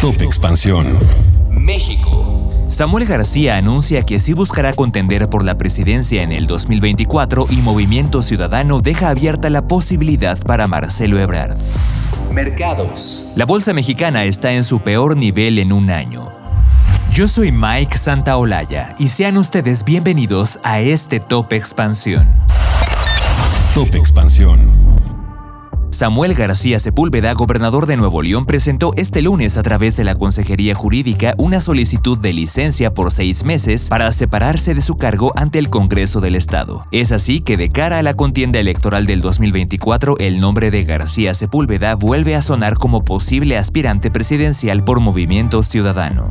Top Expansión. México. Samuel García anuncia que sí buscará contender por la presidencia en el 2024 y Movimiento Ciudadano deja abierta la posibilidad para Marcelo Ebrard. Mercados. La bolsa mexicana está en su peor nivel en un año. Yo soy Mike Santaolalla y sean ustedes bienvenidos a este Top Expansión. Top Expansión. Samuel García Sepúlveda, gobernador de Nuevo León, presentó este lunes a través de la Consejería Jurídica una solicitud de licencia por seis meses para separarse de su cargo ante el Congreso del Estado. Es así que de cara a la contienda electoral del 2024, el nombre de García Sepúlveda vuelve a sonar como posible aspirante presidencial por Movimiento Ciudadano.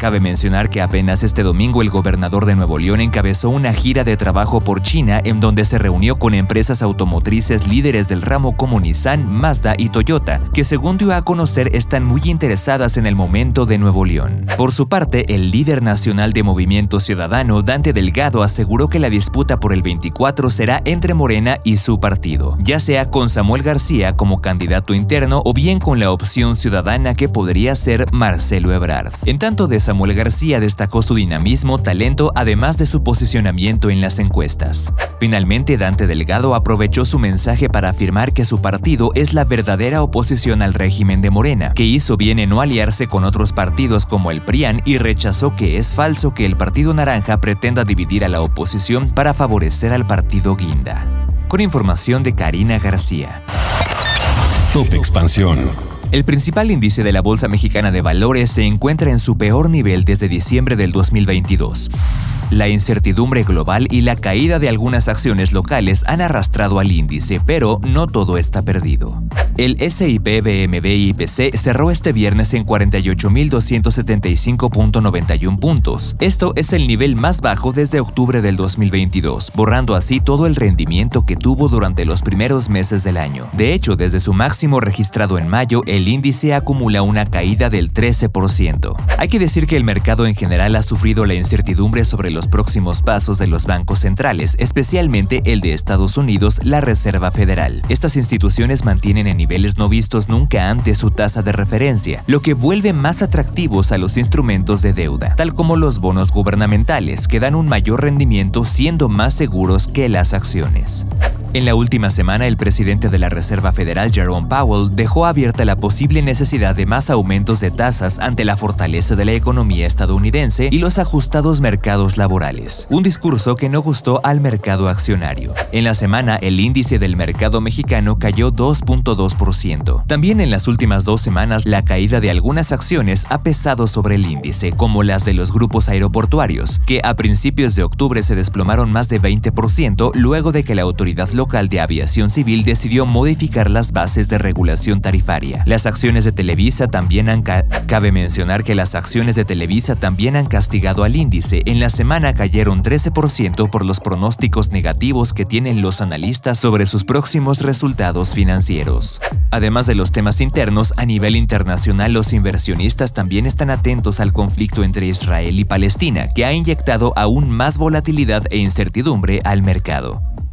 Cabe mencionar que apenas este domingo el gobernador de Nuevo León encabezó una gira de trabajo por China en donde se reunió con empresas automotrices líderes del ramo comunista Nissan, Mazda y Toyota, que según dio a conocer están muy interesadas en el momento de Nuevo León. Por su parte, el líder nacional de Movimiento Ciudadano, Dante Delgado, aseguró que la disputa por el 24 será entre Morena y su partido, ya sea con Samuel García como candidato interno o bien con la opción ciudadana que podría ser Marcelo Ebrard. En tanto de Samuel García destacó su dinamismo, talento, además de su posicionamiento en las encuestas. Finalmente, Dante Delgado aprovechó su mensaje para afirmar que su partido es la verdadera oposición al régimen de Morena, que hizo bien en no aliarse con otros partidos como el PRIAN y rechazó que es falso que el Partido Naranja pretenda dividir a la oposición para favorecer al partido Guinda. Con información de Karina García. Top Expansión. El principal índice de la Bolsa Mexicana de Valores se encuentra en su peor nivel desde diciembre del 2022. La incertidumbre global y la caída de algunas acciones locales han arrastrado al índice, pero no todo está perdido. El SIP BMB IPC cerró este viernes en 48.275.91 puntos. Esto es el nivel más bajo desde octubre del 2022, borrando así todo el rendimiento que tuvo durante los primeros meses del año. De hecho, desde su máximo registrado en mayo, el índice acumula una caída del 13%. Hay que decir que el mercado en general ha sufrido la incertidumbre sobre los próximos pasos de los bancos centrales, especialmente el de Estados Unidos, la Reserva Federal. Estas instituciones mantienen en niveles no vistos nunca antes su tasa de referencia, lo que vuelve más atractivos a los instrumentos de deuda, tal como los bonos gubernamentales, que dan un mayor rendimiento siendo más seguros que las acciones. En la última semana, el presidente de la Reserva Federal, Jerome Powell, dejó abierta la posible necesidad de más aumentos de tasas ante la fortaleza de la economía estadounidense y los ajustados mercados laborales, un discurso que no gustó al mercado accionario. En la semana, el índice del mercado mexicano cayó 2.2%. También en las últimas dos semanas, la caída de algunas acciones ha pesado sobre el índice, como las de los grupos aeroportuarios, que a principios de octubre se desplomaron más de 20% luego de que la autoridad local de Aviación Civil decidió modificar las bases de regulación tarifaria. Las acciones de Televisa también han cabe mencionar que las acciones de Televisa también han castigado al índice. En la semana cayeron 13% por los pronósticos negativos que tienen los analistas sobre sus próximos resultados financieros. Además de los temas internos, a nivel internacional los inversionistas también están atentos al conflicto entre Israel y Palestina, que ha inyectado aún más volatilidad e incertidumbre al mercado